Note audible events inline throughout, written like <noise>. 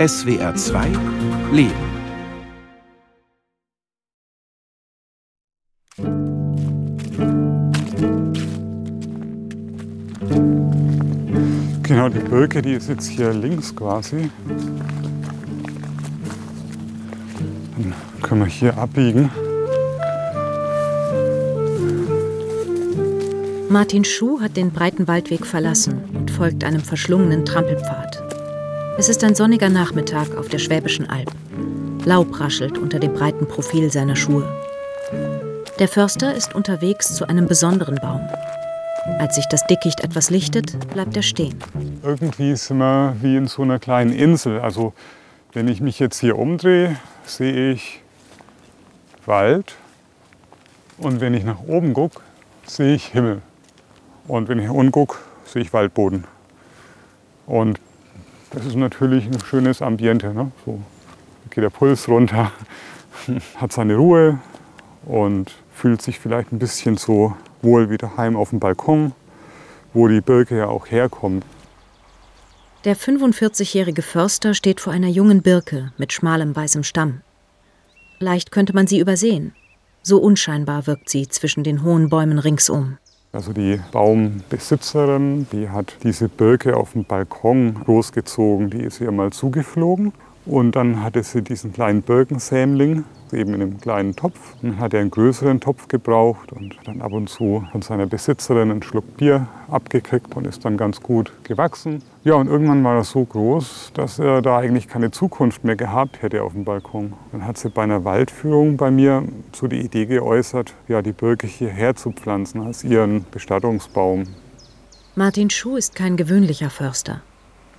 SWR 2 Leben. Genau, die Birke, die ist jetzt hier links quasi. Dann können wir hier abbiegen. Martin Schuh hat den breiten Waldweg verlassen und folgt einem verschlungenen Trampelpfad. Es ist ein sonniger Nachmittag auf der Schwäbischen Alb. Laub raschelt unter dem breiten Profil seiner Schuhe. Der Förster ist unterwegs zu einem besonderen Baum. Als sich das Dickicht etwas lichtet, bleibt er stehen. Irgendwie sind wir wie in so einer kleinen Insel. Also wenn ich mich jetzt hier umdrehe, sehe ich Wald. Und wenn ich nach oben gucke, sehe ich Himmel. Und wenn ich unten gucke, sehe ich Waldboden. Und das ist natürlich ein schönes Ambiente. Ne? So geht der Puls runter, <laughs> hat seine Ruhe und fühlt sich vielleicht ein bisschen so wohl wie daheim auf dem Balkon, wo die Birke ja auch herkommt. Der 45-jährige Förster steht vor einer jungen Birke mit schmalem weißem Stamm. Leicht könnte man sie übersehen. So unscheinbar wirkt sie zwischen den hohen Bäumen ringsum. Also die Baumbesitzerin, die hat diese Birke auf dem Balkon großgezogen, die ist ihr mal zugeflogen. Und dann hatte sie diesen kleinen Birkensämling eben in einem kleinen Topf. Dann hat er einen größeren Topf gebraucht und dann ab und zu von seiner Besitzerin einen Schluck Bier abgekriegt und ist dann ganz gut gewachsen. Ja, und irgendwann war er so groß, dass er da eigentlich keine Zukunft mehr gehabt hätte auf dem Balkon. Dann hat sie bei einer Waldführung bei mir so die Idee geäußert, ja, die Birke hierher zu pflanzen als ihren Bestattungsbaum. Martin Schuh ist kein gewöhnlicher Förster.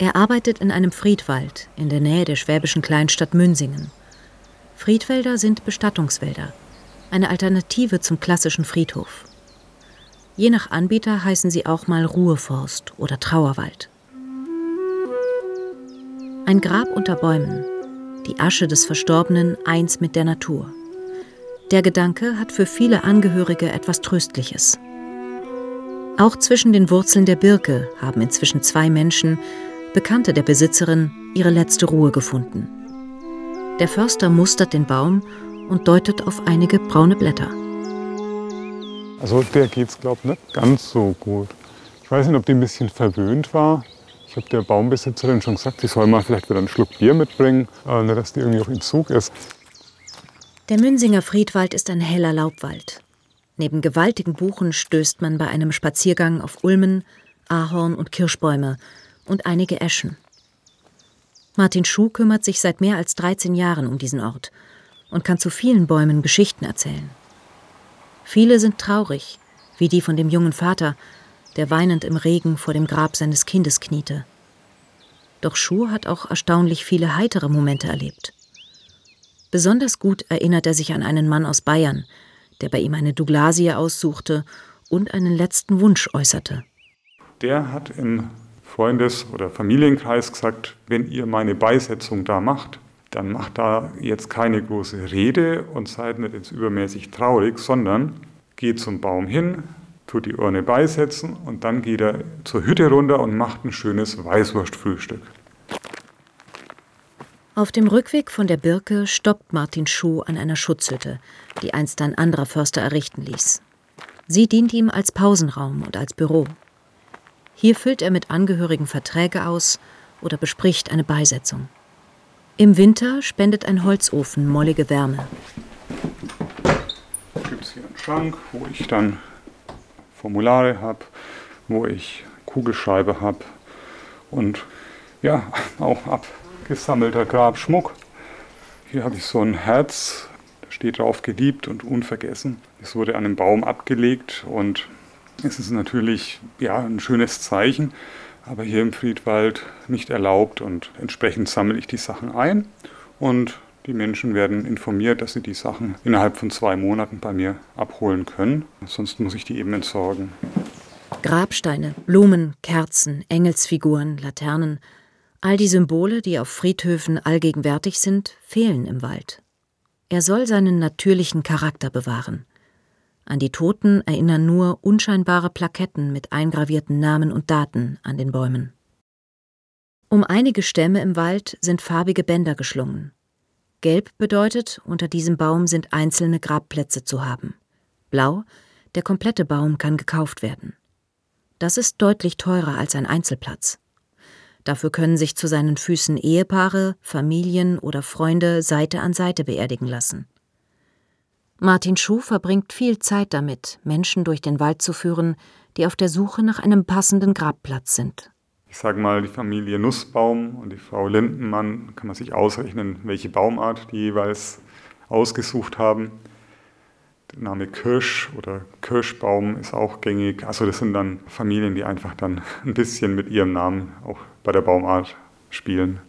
Er arbeitet in einem Friedwald in der Nähe der schwäbischen Kleinstadt Münsingen. Friedwälder sind Bestattungswälder, eine Alternative zum klassischen Friedhof. Je nach Anbieter heißen sie auch mal Ruheforst oder Trauerwald. Ein Grab unter Bäumen, die Asche des Verstorbenen eins mit der Natur. Der Gedanke hat für viele Angehörige etwas Tröstliches. Auch zwischen den Wurzeln der Birke haben inzwischen zwei Menschen, Bekannte der Besitzerin, ihre letzte Ruhe gefunden. Der Förster mustert den Baum und deutet auf einige braune Blätter. Also der geht's glaube ich nicht ganz so gut. Ich weiß nicht, ob die ein bisschen verwöhnt war. Ich habe der Baumbesitzerin schon gesagt, sie soll mal vielleicht wieder einen Schluck Bier mitbringen, äh, dass die irgendwie auch in Zug ist. Der Münsinger Friedwald ist ein heller Laubwald. Neben gewaltigen Buchen stößt man bei einem Spaziergang auf Ulmen, Ahorn und Kirschbäume und einige Eschen. Martin Schuh kümmert sich seit mehr als 13 Jahren um diesen Ort und kann zu vielen Bäumen Geschichten erzählen. Viele sind traurig, wie die von dem jungen Vater, der weinend im Regen vor dem Grab seines Kindes kniete. Doch Schuh hat auch erstaunlich viele heitere Momente erlebt. Besonders gut erinnert er sich an einen Mann aus Bayern, der bei ihm eine Douglasie aussuchte und einen letzten Wunsch äußerte. Der hat im Freundes- oder Familienkreis gesagt, wenn ihr meine Beisetzung da macht, dann macht da jetzt keine große Rede und seid nicht jetzt übermäßig traurig, sondern geht zum Baum hin, tut die Urne beisetzen und dann geht er zur Hütte runter und macht ein schönes Weißwurstfrühstück. Auf dem Rückweg von der Birke stoppt Martin Schuh an einer Schutzhütte, die einst ein anderer Förster errichten ließ. Sie dient ihm als Pausenraum und als Büro. Hier füllt er mit Angehörigen Verträge aus oder bespricht eine Beisetzung. Im Winter spendet ein Holzofen mollige Wärme. Gibt es hier einen Schrank, wo ich dann Formulare habe, wo ich Kugelschreiber habe und ja, <laughs> auch abgesammelter Grabschmuck. Hier habe ich so ein Herz, da steht drauf geliebt und unvergessen. Es wurde an einem Baum abgelegt und es ist natürlich ja, ein schönes Zeichen, aber hier im Friedwald nicht erlaubt und entsprechend sammle ich die Sachen ein und die Menschen werden informiert, dass sie die Sachen innerhalb von zwei Monaten bei mir abholen können. Sonst muss ich die eben entsorgen. Grabsteine, Blumen, Kerzen, Engelsfiguren, Laternen, all die Symbole, die auf Friedhöfen allgegenwärtig sind, fehlen im Wald. Er soll seinen natürlichen Charakter bewahren. An die Toten erinnern nur unscheinbare Plaketten mit eingravierten Namen und Daten an den Bäumen. Um einige Stämme im Wald sind farbige Bänder geschlungen. Gelb bedeutet, unter diesem Baum sind einzelne Grabplätze zu haben. Blau, der komplette Baum kann gekauft werden. Das ist deutlich teurer als ein Einzelplatz. Dafür können sich zu seinen Füßen Ehepaare, Familien oder Freunde Seite an Seite beerdigen lassen. Martin Schuh verbringt viel Zeit damit, Menschen durch den Wald zu führen, die auf der Suche nach einem passenden Grabplatz sind. Ich sage mal, die Familie Nussbaum und die Frau Lindenmann kann man sich ausrechnen, welche Baumart die jeweils ausgesucht haben. Der Name Kirsch oder Kirschbaum ist auch gängig. Also das sind dann Familien, die einfach dann ein bisschen mit ihrem Namen auch bei der Baumart spielen.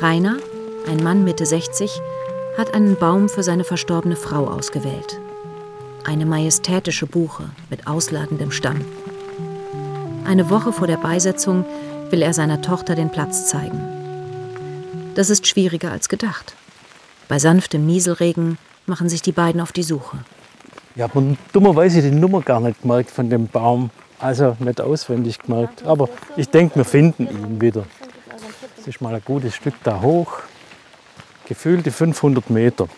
Rainer, ein Mann Mitte 60, hat einen Baum für seine verstorbene Frau ausgewählt. Eine majestätische Buche mit ausladendem Stamm. Eine Woche vor der Beisetzung will er seiner Tochter den Platz zeigen. Das ist schwieriger als gedacht. Bei sanftem Nieselregen machen sich die beiden auf die Suche. Ich habe dummerweise die Nummer gar nicht gemerkt von dem Baum. Also nicht auswendig gemerkt. Aber ich denke, wir finden ihn wieder. Das ist mal ein gutes Stück da hoch. Gefühlte 500 Meter.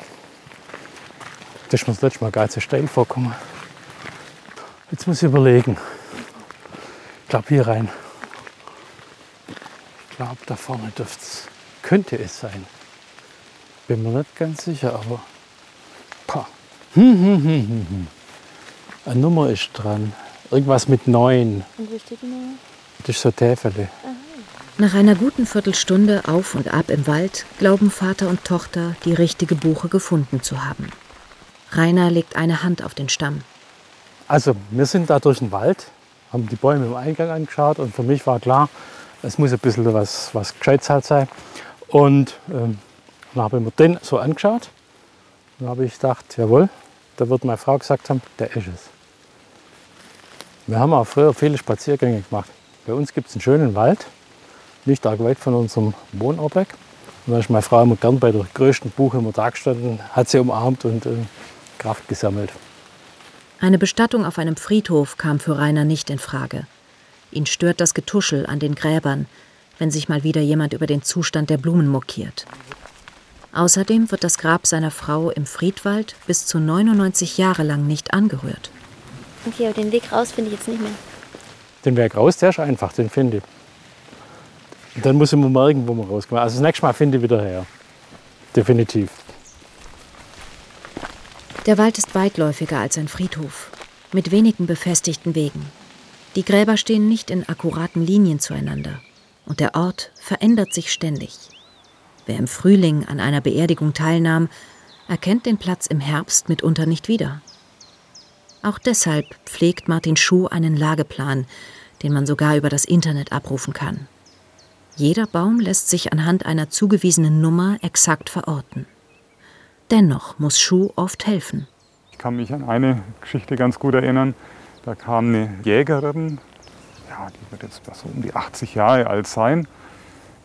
Das ist mir das letzte Mal so steil vorgekommen. Jetzt muss ich überlegen. Ich glaube hier rein. Ich glaube da vorne dürft's, könnte es sein. Bin mir nicht ganz sicher, aber pah. Hm, hm, hm. Eine Nummer ist dran. Irgendwas mit neun. Und wo steht die Nummer? Das ist so Täfele. Nach einer guten Viertelstunde auf und ab im Wald glauben Vater und Tochter, die richtige Buche gefunden zu haben. Rainer legt eine Hand auf den Stamm. Also wir sind da durch den Wald, haben die Bäume im Eingang angeschaut und für mich war klar, es muss ein bisschen was, was Gescheites halt sein. Und ähm, dann habe ich mir den so angeschaut. Dann habe ich gedacht, jawohl, da wird meine Frau gesagt haben, der ist es. Wir haben auch früher viele Spaziergänge gemacht. Bei uns gibt es einen schönen Wald, nicht arg weit von unserem Wohnort weg. Und da ist meine Frau immer gern bei der größten Buche immer da gestanden, hat sie umarmt und äh, Kraft gesammelt. Eine Bestattung auf einem Friedhof kam für Rainer nicht in Frage. Ihn stört das Getuschel an den Gräbern, wenn sich mal wieder jemand über den Zustand der Blumen mokiert. Außerdem wird das Grab seiner Frau im Friedwald bis zu 99 Jahre lang nicht angerührt. Okay, aber den Weg raus finde ich jetzt nicht mehr. Den Weg raus, der ist einfach, den finde ich. Und dann muss ich mir merken, wo wir rauskommen. Also das nächste Mal finde ich wieder her. Definitiv. Der Wald ist weitläufiger als ein Friedhof, mit wenigen befestigten Wegen. Die Gräber stehen nicht in akkuraten Linien zueinander und der Ort verändert sich ständig. Wer im Frühling an einer Beerdigung teilnahm, erkennt den Platz im Herbst mitunter nicht wieder. Auch deshalb pflegt Martin Schuh einen Lageplan, den man sogar über das Internet abrufen kann. Jeder Baum lässt sich anhand einer zugewiesenen Nummer exakt verorten. Dennoch muss Schuh oft helfen. Ich kann mich an eine Geschichte ganz gut erinnern. Da kam eine Jägerin, ja, die wird jetzt so um die 80 Jahre alt sein.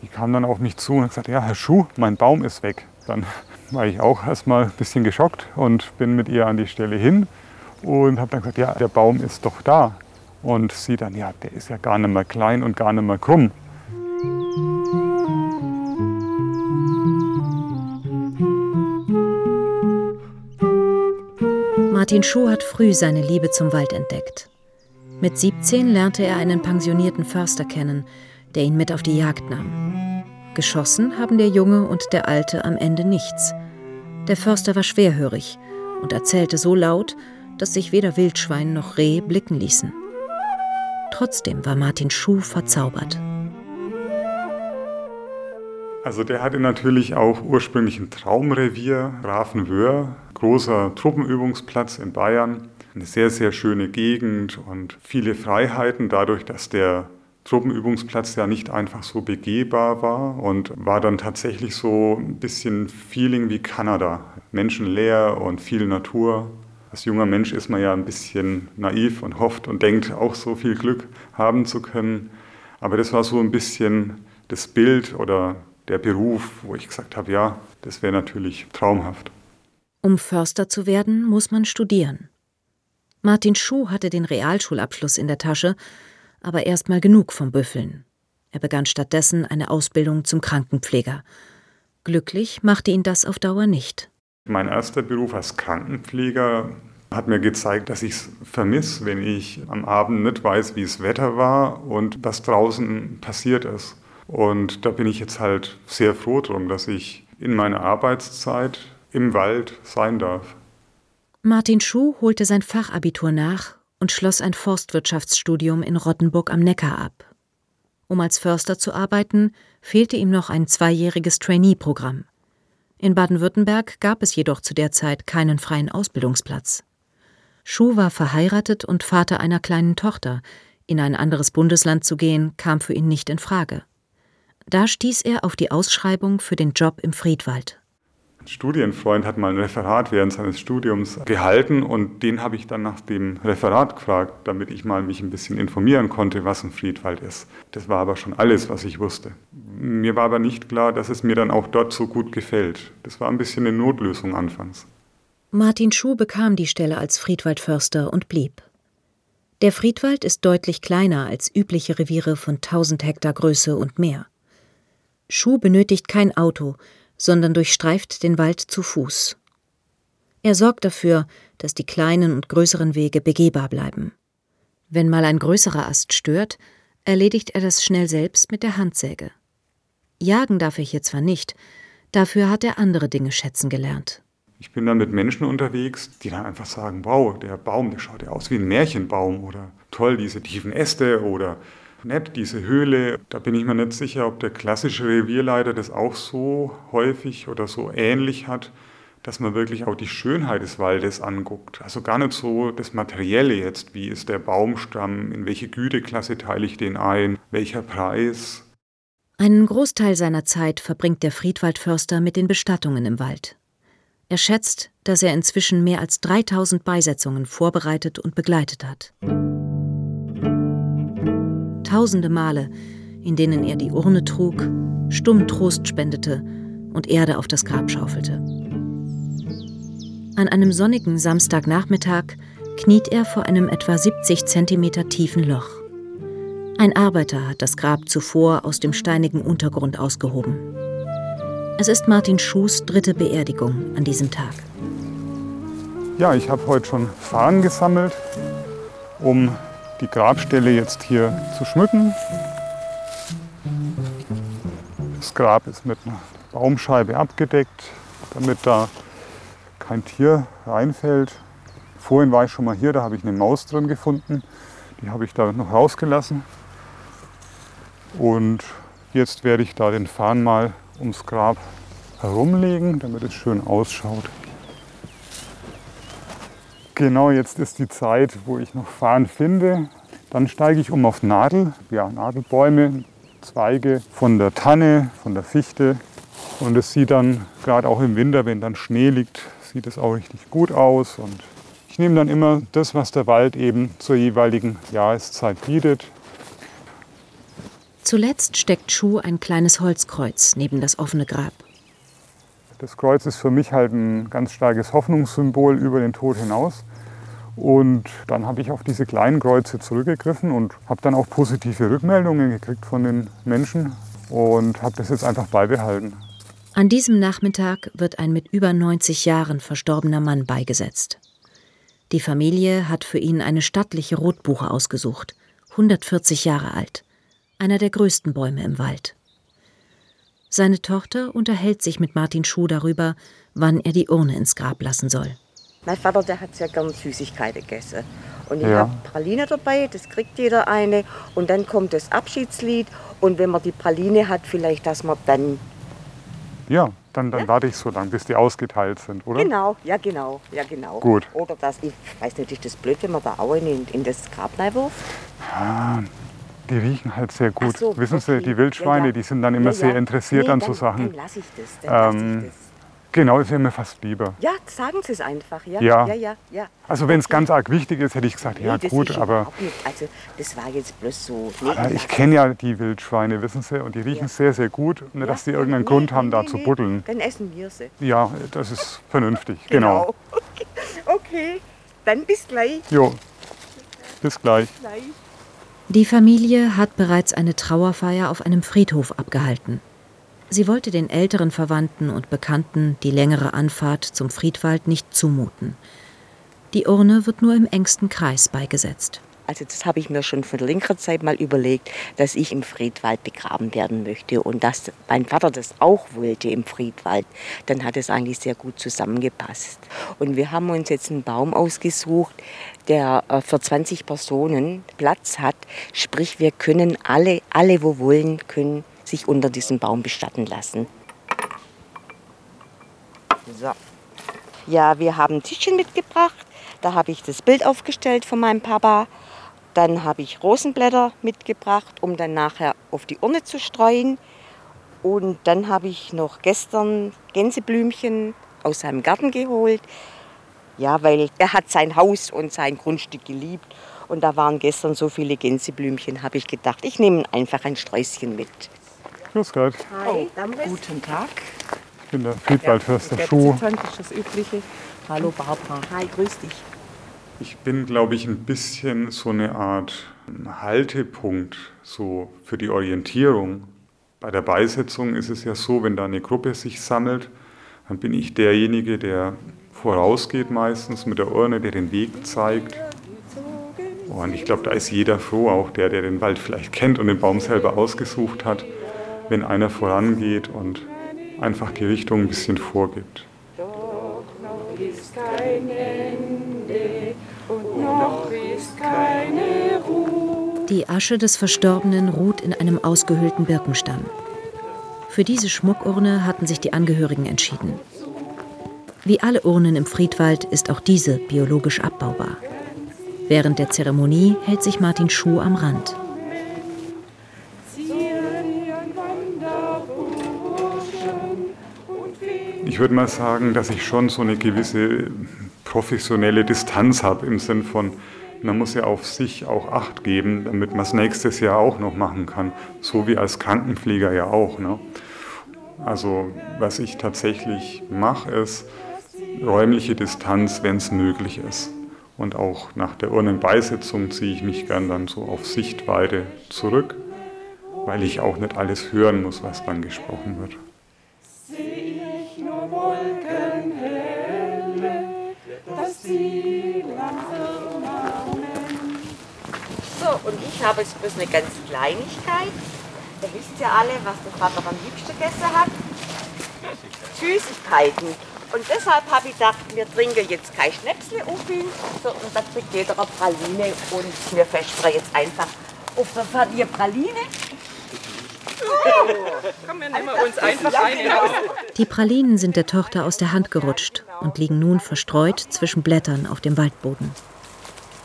Die kam dann auf mich zu und hat gesagt, ja, Herr Schuh, mein Baum ist weg. Dann <laughs> war ich auch erstmal ein bisschen geschockt und bin mit ihr an die Stelle hin und habe dann gesagt, ja, der Baum ist doch da. Und sie dann, ja, der ist ja gar nicht mehr klein und gar nicht mehr krumm. Martin Schuh hat früh seine Liebe zum Wald entdeckt. Mit 17 lernte er einen pensionierten Förster kennen, der ihn mit auf die Jagd nahm. Geschossen haben der Junge und der Alte am Ende nichts. Der Förster war schwerhörig und erzählte so laut, dass sich weder Wildschwein noch Reh blicken ließen. Trotzdem war Martin Schuh verzaubert. Also der hatte natürlich auch ursprünglich ein Traumrevier, Ravenswöhr, großer Truppenübungsplatz in Bayern. Eine sehr, sehr schöne Gegend und viele Freiheiten dadurch, dass der Truppenübungsplatz ja nicht einfach so begehbar war und war dann tatsächlich so ein bisschen Feeling wie Kanada. Menschenleer und viel Natur. Als junger Mensch ist man ja ein bisschen naiv und hofft und denkt, auch so viel Glück haben zu können. Aber das war so ein bisschen das Bild oder der Beruf, wo ich gesagt habe, ja, das wäre natürlich traumhaft. Um Förster zu werden, muss man studieren. Martin Schuh hatte den Realschulabschluss in der Tasche, aber erst mal genug vom Büffeln. Er begann stattdessen eine Ausbildung zum Krankenpfleger. Glücklich machte ihn das auf Dauer nicht. Mein erster Beruf als Krankenpfleger hat mir gezeigt, dass ich es vermisse, wenn ich am Abend nicht weiß, wie das Wetter war und was draußen passiert ist. Und da bin ich jetzt halt sehr froh drum, dass ich in meiner Arbeitszeit im Wald sein darf. Martin Schuh holte sein Fachabitur nach und schloss ein Forstwirtschaftsstudium in Rottenburg am Neckar ab. Um als Förster zu arbeiten, fehlte ihm noch ein zweijähriges Trainee-Programm. In Baden-Württemberg gab es jedoch zu der Zeit keinen freien Ausbildungsplatz. Schuh war verheiratet und Vater einer kleinen Tochter. In ein anderes Bundesland zu gehen, kam für ihn nicht in Frage. Da stieß er auf die Ausschreibung für den Job im Friedwald. Ein Studienfreund hat mal ein Referat während seines Studiums gehalten und den habe ich dann nach dem Referat gefragt, damit ich mal mich ein bisschen informieren konnte, was ein Friedwald ist. Das war aber schon alles, was ich wusste. Mir war aber nicht klar, dass es mir dann auch dort so gut gefällt. Das war ein bisschen eine Notlösung anfangs. Martin Schuh bekam die Stelle als Friedwaldförster und blieb. Der Friedwald ist deutlich kleiner als übliche Reviere von 1000 Hektar Größe und mehr. Schuh benötigt kein Auto, sondern durchstreift den Wald zu Fuß. Er sorgt dafür, dass die kleinen und größeren Wege begehbar bleiben. Wenn mal ein größerer Ast stört, erledigt er das schnell selbst mit der Handsäge. Jagen darf er hier zwar nicht, dafür hat er andere Dinge schätzen gelernt. Ich bin dann mit Menschen unterwegs, die dann einfach sagen, wow, der Baum, der schaut ja aus wie ein Märchenbaum oder toll, diese tiefen Äste oder nett, diese Höhle. Da bin ich mir nicht sicher, ob der klassische Revierleiter das auch so häufig oder so ähnlich hat, dass man wirklich auch die Schönheit des Waldes anguckt. Also gar nicht so das Materielle jetzt, wie ist der Baumstamm, in welche Güteklasse teile ich den ein, welcher Preis. Einen Großteil seiner Zeit verbringt der Friedwaldförster mit den Bestattungen im Wald. Er schätzt, dass er inzwischen mehr als 3000 Beisetzungen vorbereitet und begleitet hat tausende Male, in denen er die Urne trug, stumm Trost spendete und Erde auf das Grab schaufelte. An einem sonnigen Samstagnachmittag kniet er vor einem etwa 70 Zentimeter tiefen Loch. Ein Arbeiter hat das Grab zuvor aus dem steinigen Untergrund ausgehoben. Es ist Martin Schuhs dritte Beerdigung an diesem Tag. Ja, ich habe heute schon Fahnen gesammelt, um die Grabstelle jetzt hier zu schmücken. Das Grab ist mit einer Baumscheibe abgedeckt, damit da kein Tier reinfällt. Vorhin war ich schon mal hier, da habe ich eine Maus drin gefunden. Die habe ich da noch rausgelassen. Und jetzt werde ich da den Fahnen mal ums Grab herumlegen, damit es schön ausschaut. Genau, jetzt ist die Zeit, wo ich noch Farn finde. Dann steige ich um auf Nadel, ja, Nadelbäume, Zweige von der Tanne, von der Fichte. Und es sieht dann, gerade auch im Winter, wenn dann Schnee liegt, sieht es auch richtig gut aus. Und ich nehme dann immer das, was der Wald eben zur jeweiligen Jahreszeit bietet. Zuletzt steckt Schuh ein kleines Holzkreuz neben das offene Grab. Das Kreuz ist für mich halt ein ganz starkes Hoffnungssymbol über den Tod hinaus. Und dann habe ich auf diese kleinen Kreuze zurückgegriffen und habe dann auch positive Rückmeldungen gekriegt von den Menschen und habe das jetzt einfach beibehalten. An diesem Nachmittag wird ein mit über 90 Jahren verstorbener Mann beigesetzt. Die Familie hat für ihn eine stattliche Rotbuche ausgesucht, 140 Jahre alt, einer der größten Bäume im Wald. Seine Tochter unterhält sich mit Martin Schuh darüber, wann er die Urne ins Grab lassen soll. Mein Vater, der hat sehr gern Süßigkeiten gegessen. Und ich Ja. habe Praline dabei, das kriegt jeder eine. Und dann kommt das Abschiedslied. Und wenn man die Praline hat, vielleicht, dass man dann. Ja, dann, dann warte ich so lange, bis die ausgeteilt sind, oder? Genau, ja genau, ja genau. Gut. Oder dass, ich weiß nicht, ist das blöd, wenn man da auch in, in das Grab wirft? Die riechen halt sehr gut. So, Wissen Sie, okay. die Wildschweine, Ja, ja. die sind dann immer Ja, sehr ja. interessiert Nee, an dann, so Sachen. Dann lasse ich das. Dann Ähm, ich das. Genau, das wäre mir fast lieber. Ja, sagen Sie es einfach. Ja, Ja. ja, ja. ja. Also wenn es ganz arg wichtig ist, hätte ich gesagt, ja Nee, das gut, ist aber. Also, das war jetzt bloß so. Nee, aber ich kenne ja die Wildschweine, wissen Sie, und die riechen Ja. sehr, sehr gut. Nicht, dass die irgendeinen Grund haben, da zu buddeln. Dann essen wir sie. Ja, das ist vernünftig, genau. <laughs> Okay. okay, dann bis gleich. Jo, bis gleich. gleich. Die Familie hat bereits eine Trauerfeier auf einem Friedhof abgehalten. Sie wollte den älteren Verwandten und Bekannten die längere Anfahrt zum Friedwald nicht zumuten. Die Urne wird nur im engsten Kreis beigesetzt. Also das habe ich mir schon von längerer Zeit mal überlegt, dass ich im Friedwald begraben werden möchte und dass mein Vater das auch wollte im Friedwald. Dann hat es eigentlich sehr gut zusammengepasst. Und wir haben uns jetzt einen Baum ausgesucht, der äh, für 20 Personen Platz hat. Sprich, wir können alle, alle, wo wollen, können sich unter diesem Baum bestatten lassen. So. Ja, wir haben ein Tischchen mitgebracht. Da habe ich das Bild aufgestellt von meinem Papa. Dann habe ich Rosenblätter mitgebracht, um dann nachher auf die Urne zu streuen. Und dann habe ich noch gestern Gänseblümchen aus seinem Garten geholt. Ja, weil er hat sein Haus und sein Grundstück geliebt. Und da waren gestern so viele Gänseblümchen, habe ich gedacht, ich nehme einfach ein Sträußchen mit. Grüß Gott, Hi, Guten Tag. ich bin der Friedwaldförster Der Schuh. Das Übliche. Hallo Barbara. Hi, grüß dich. Ich bin, glaube ich, ein bisschen so eine Art Haltepunkt so für die Orientierung. Bei der Beisetzung ist es ja so, wenn da eine Gruppe sich sammelt, dann bin ich derjenige, der vorausgeht meistens mit der Urne, der den Weg zeigt. Und ich glaube, da ist jeder froh, auch der, der den Wald vielleicht kennt und den Baum selber ausgesucht hat, wenn einer vorangeht und einfach die Richtung ein bisschen vorgibt. Die Asche des Verstorbenen ruht in einem ausgehöhlten Birkenstamm. Für diese Schmuckurne hatten sich die Angehörigen entschieden. Wie alle Urnen im Friedwald ist auch diese biologisch abbaubar. Während der Zeremonie hält sich Martin Schuh am Rand. Ich würde mal sagen, dass ich schon so eine gewisse professionelle Distanz habe im Sinn von, man muss ja auf sich auch Acht geben, damit man es nächstes Jahr auch noch machen kann, so wie als Krankenpfleger ja auch. Ne? Also was ich tatsächlich mache, ist räumliche Distanz, wenn es möglich ist. Und auch nach der Urnenbeisitzung ziehe ich mich gern dann so auf Sichtweite zurück, weil ich auch nicht alles hören muss, was dann gesprochen wird. Und ich habe jetzt bloß eine ganz Kleinigkeit. Ihr wisst ja alle, was der Vater am liebsten gegessen hat. Süßigkeiten. Und deshalb habe ich gedacht, wir trinken jetzt kein Schnäpsle auf ihn, so, und da kriegt jeder eine Praline und wir versprechen jetzt einfach auf der Familie Praline. Komm, wir nehmen uns einfach eine raus. Die Pralinen sind der Tochter aus der Hand gerutscht und liegen nun verstreut zwischen Blättern auf dem Waldboden.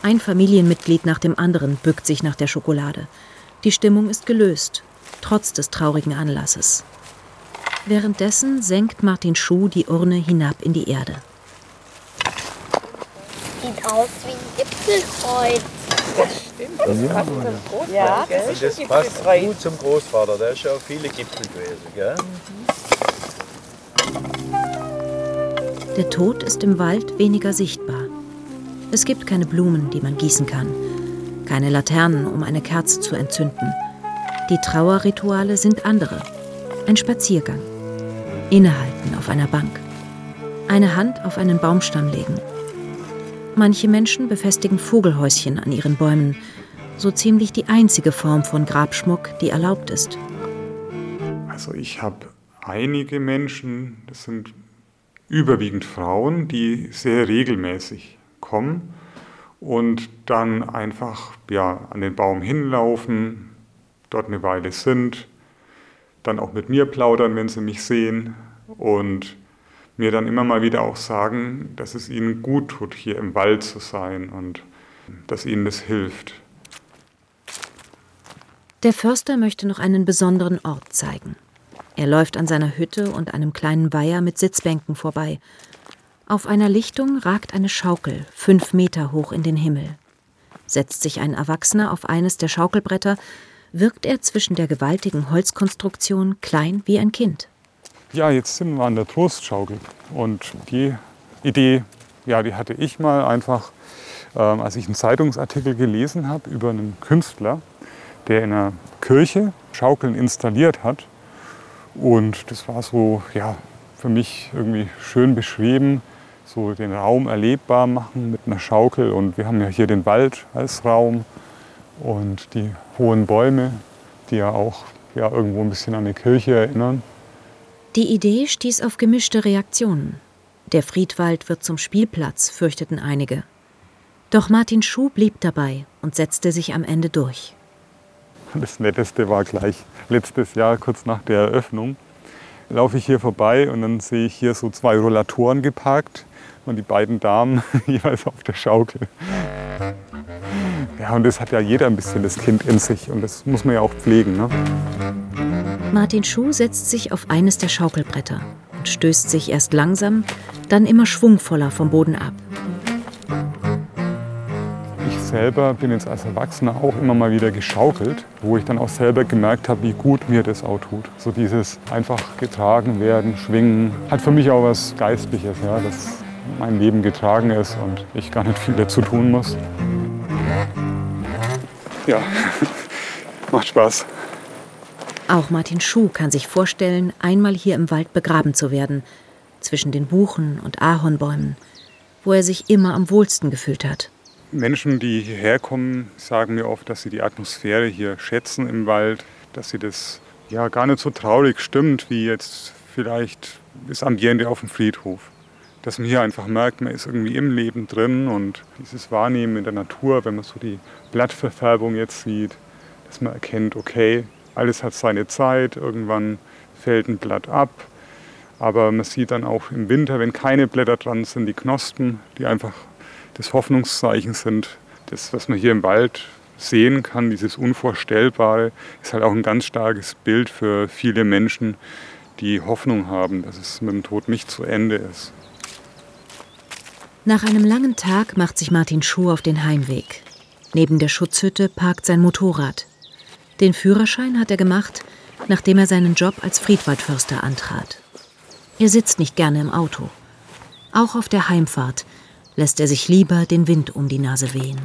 Ein Familienmitglied nach dem anderen bückt sich nach der Schokolade. Die Stimmung ist gelöst, trotz des traurigen Anlasses. Währenddessen senkt Martin Schuh die Urne hinab in die Erde. Sieht aus wie ein Gipfelkreuz. Ja, Und das passt gut zum Großvater, der ist ja auf viele Gipfel gewesen. Gell? Der Tod ist im Wald weniger sichtbar. Es gibt keine Blumen, die man gießen kann, keine Laternen, um eine Kerze zu entzünden. Die Trauerrituale sind andere. Ein Spaziergang. Innehalten auf einer Bank. Eine Hand auf einen Baumstamm legen. Manche Menschen befestigen Vogelhäuschen an ihren Bäumen, so ziemlich die einzige Form von Grabschmuck, die erlaubt ist. Also ich habe einige Menschen, das sind überwiegend Frauen, die sehr regelmäßig kommen und dann einfach ja, an den Baum hinlaufen, dort eine Weile sind, dann auch mit mir plaudern, wenn sie mich sehen und mir dann immer mal wieder auch sagen, dass es ihnen gut tut, hier im Wald zu sein und dass ihnen das hilft. Der Förster möchte noch einen besonderen Ort zeigen. Er läuft an seiner Hütte und einem kleinen Weiher mit Sitzbänken vorbei. Auf einer Lichtung ragt eine Schaukel, fünf Meter hoch in den Himmel. Setzt sich ein Erwachsener auf eines der Schaukelbretter, wirkt er zwischen der gewaltigen Holzkonstruktion klein wie ein Kind. Ja, jetzt sind wir an der Trostschaukel. Und die Idee, ja, die hatte ich mal einfach, ähm, als ich einen Zeitungsartikel gelesen habe über einen Künstler, der in einer Kirche Schaukeln installiert hat. Und das war so, ja, für mich irgendwie schön beschrieben, so den Raum erlebbar machen mit einer Schaukel. Und wir haben ja hier den Wald als Raum und die hohen Bäume, die ja auch ja, irgendwo ein bisschen an die Kirche erinnern. Die Idee stieß auf gemischte Reaktionen. Der Friedwald wird zum Spielplatz, fürchteten einige. Doch Martin Schuh blieb dabei und setzte sich am Ende durch. Das Netteste war gleich letztes Jahr, kurz nach der Eröffnung, laufe ich hier vorbei und dann sehe ich hier so zwei Rollatoren geparkt und die beiden Damen <laughs> jeweils auf der Schaukel. Ja, und das hat ja jeder ein bisschen das Kind in sich und das muss man ja auch pflegen. Ne? Martin Schuh setzt sich auf eines der Schaukelbretter und stößt sich erst langsam, dann immer schwungvoller vom Boden ab. Ich selber bin jetzt als Erwachsener auch immer mal wieder geschaukelt, wo ich dann auch selber gemerkt habe, wie gut mir das auch tut. So dieses einfach getragen werden, schwingen, hat für mich auch was Geistliches, ja, dass mein Leben getragen ist und ich gar nicht viel dazu tun muss. Ja, <laughs> macht Spaß. Auch Martin Schuh kann sich vorstellen, einmal hier im Wald begraben zu werden, zwischen den Buchen und Ahornbäumen, wo er sich immer am wohlsten gefühlt hat. Menschen, die hierher kommen, sagen mir oft, dass sie die Atmosphäre hier schätzen im Wald, dass sie das ja gar nicht so traurig stimmt, wie jetzt vielleicht das Ambiente auf dem Friedhof. Dass man hier einfach merkt, man ist irgendwie im Leben drin und dieses Wahrnehmen in der Natur, wenn man so die Blattverfärbung jetzt sieht, dass man erkennt, okay, alles hat seine Zeit, irgendwann fällt ein Blatt ab. Aber man sieht dann auch im Winter, wenn keine Blätter dran sind, die Knospen, die einfach das Hoffnungszeichen sind. Das, was man hier im Wald sehen kann, dieses Unvorstellbare, ist halt auch ein ganz starkes Bild für viele Menschen, die Hoffnung haben, dass es mit dem Tod nicht zu Ende ist. Nach einem langen Tag macht sich Martin Schuh auf den Heimweg. Neben der Schutzhütte parkt sein Motorrad. Den Führerschein hat er gemacht, nachdem er seinen Job als Friedwaldförster antrat. Er sitzt nicht gerne im Auto. Auch auf der Heimfahrt lässt er sich lieber den Wind um die Nase wehen.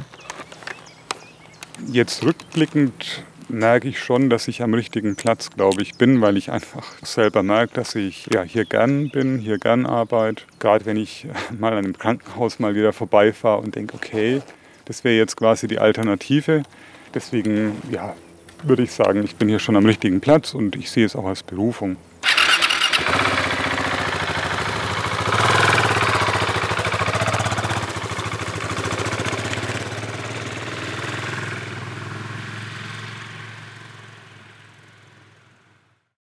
Jetzt rückblickend merke ich schon, dass ich am richtigen Platz, glaube ich, bin, weil ich einfach selber merke, dass ich ja, hier gern bin, hier gern arbeite. Gerade wenn ich mal an einem Krankenhaus mal wieder vorbeifahre und denke, okay, das wäre jetzt quasi die Alternative. Deswegen ja, würde ich sagen, ich bin hier schon am richtigen Platz und ich sehe es auch als Berufung.